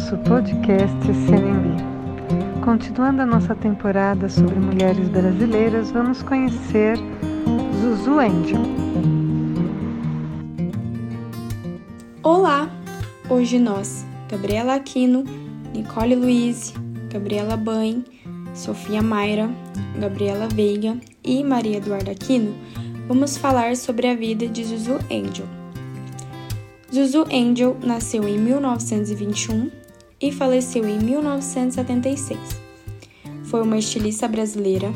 nosso podcast CNB. Continuando a nossa temporada sobre mulheres brasileiras, vamos conhecer Zuzu Angel. Olá! Hoje nós, Gabriela Aquino, Nicole Luiz, Gabriela Bain, Sofia Mayra, Gabriela Veiga e Maria Eduarda Aquino, vamos falar sobre a vida de Zuzu Angel. Zuzu Angel nasceu em 1921 e faleceu em 1976. Foi uma estilista brasileira,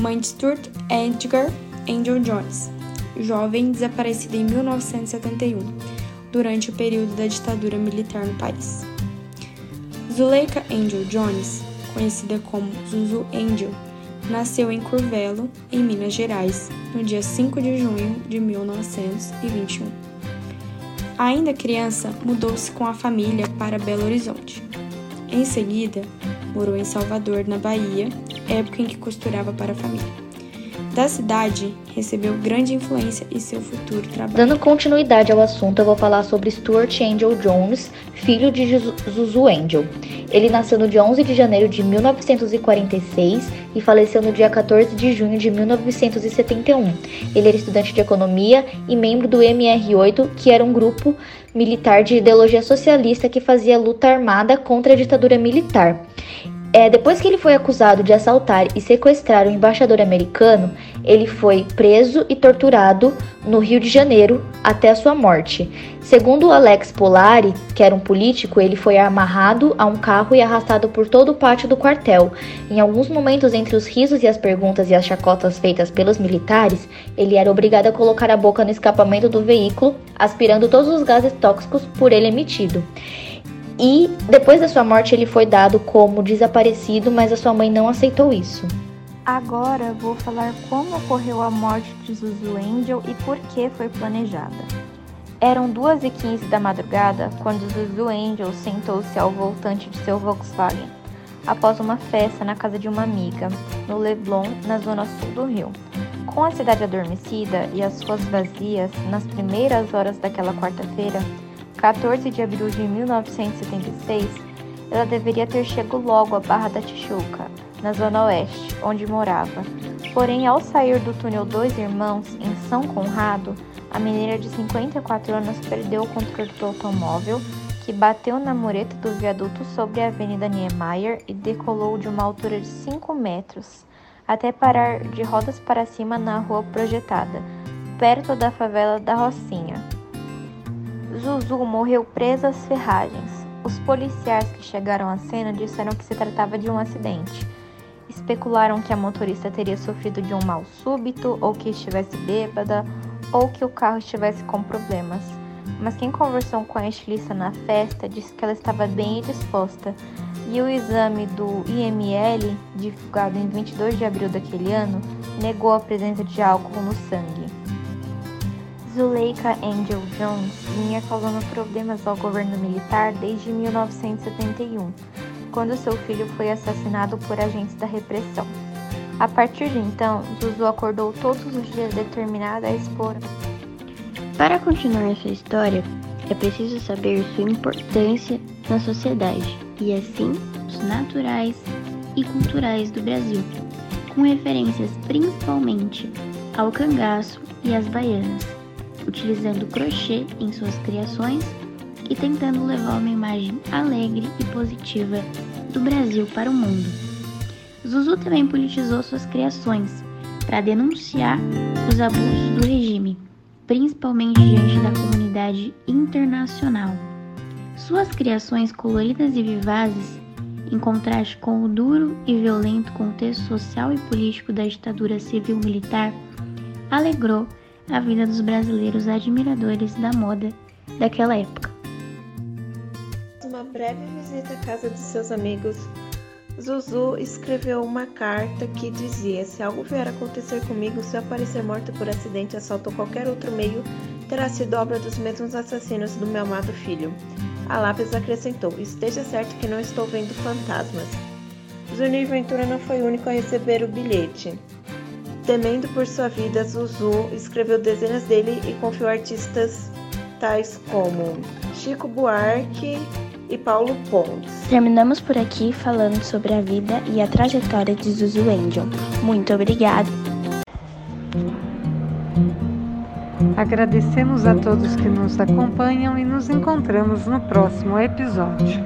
mãe de Stuart Edgar Angel Jones, jovem desaparecida em 1971, durante o período da ditadura militar no país. Zuleika Angel Jones, conhecida como Zuzu Angel, nasceu em Curvelo, em Minas Gerais, no dia 5 de junho de 1921. Ainda criança, mudou-se com a família para Belo Horizonte. Em seguida, morou em Salvador, na Bahia, época em que costurava para a família da cidade recebeu grande influência em seu futuro trabalho. Dando continuidade ao assunto, eu vou falar sobre Stuart Angel Jones, filho de Zuzu Angel. Ele nasceu no dia 11 de janeiro de 1946 e faleceu no dia 14 de junho de 1971. Ele era estudante de economia e membro do MR8, que era um grupo militar de ideologia socialista que fazia luta armada contra a ditadura militar. É, depois que ele foi acusado de assaltar e sequestrar o embaixador americano, ele foi preso e torturado no Rio de Janeiro até a sua morte. Segundo Alex Polari, que era um político, ele foi amarrado a um carro e arrastado por todo o pátio do quartel. Em alguns momentos, entre os risos e as perguntas e as chacotas feitas pelos militares, ele era obrigado a colocar a boca no escapamento do veículo, aspirando todos os gases tóxicos por ele emitido. E depois da sua morte ele foi dado como desaparecido, mas a sua mãe não aceitou isso. Agora vou falar como ocorreu a morte de Zuzu Angel e por que foi planejada. Eram 2h15 da madrugada quando Zuzu Angel sentou-se ao voltante de seu Volkswagen, após uma festa na casa de uma amiga, no Leblon, na zona sul do Rio. Com a cidade adormecida e as ruas vazias, nas primeiras horas daquela quarta-feira, 14 de abril de 1976, ela deveria ter chegado logo à Barra da Tijuca, na zona oeste, onde morava. Porém, ao sair do túnel Dois Irmãos, em São Conrado, a mineira de 54 anos perdeu o controle do automóvel, que bateu na mureta do viaduto sobre a Avenida Niemeyer e decolou de uma altura de 5 metros, até parar de rodas para cima na rua projetada, perto da favela da Rocinha. Zuzu morreu presa às ferragens. Os policiais que chegaram à cena disseram que se tratava de um acidente. Especularam que a motorista teria sofrido de um mal súbito, ou que estivesse bêbada, ou que o carro estivesse com problemas. Mas quem conversou com a estilista na festa disse que ela estava bem disposta, e o exame do IML, divulgado em 22 de abril daquele ano, negou a presença de álcool no sangue. Zuleika Angel Jones vinha causando problemas ao governo militar desde 1971, quando seu filho foi assassinado por agentes da repressão. A partir de então, Zuzu acordou todos os dias determinada a expor. Para continuar essa história, é preciso saber sua importância na sociedade e assim os naturais e culturais do Brasil, com referências principalmente ao cangaço e às baianas utilizando crochê em suas criações e tentando levar uma imagem alegre e positiva do Brasil para o mundo. Zuzu também politizou suas criações para denunciar os abusos do regime, principalmente diante da comunidade internacional. Suas criações coloridas e vivazes, em contraste com o duro e violento contexto social e político da ditadura civil-militar, alegrou a vida dos brasileiros admiradores da moda daquela época. Uma breve visita à casa de seus amigos, Zuzu escreveu uma carta que dizia: Se algo vier a acontecer comigo, se eu aparecer morta por acidente, assalto ou qualquer outro meio, terá sido obra dos mesmos assassinos do meu amado filho. A lápis acrescentou: Esteja certo que não estou vendo fantasmas. Zunir Ventura não foi o único a receber o bilhete. Temendo por sua vida, Zuzu escreveu dezenas dele e confiou a artistas tais como Chico Buarque, e Paulo Pontes. Terminamos por aqui falando sobre a vida e a trajetória de Zuzu Angel. Muito obrigada. Agradecemos a todos que nos acompanham e nos encontramos no próximo episódio.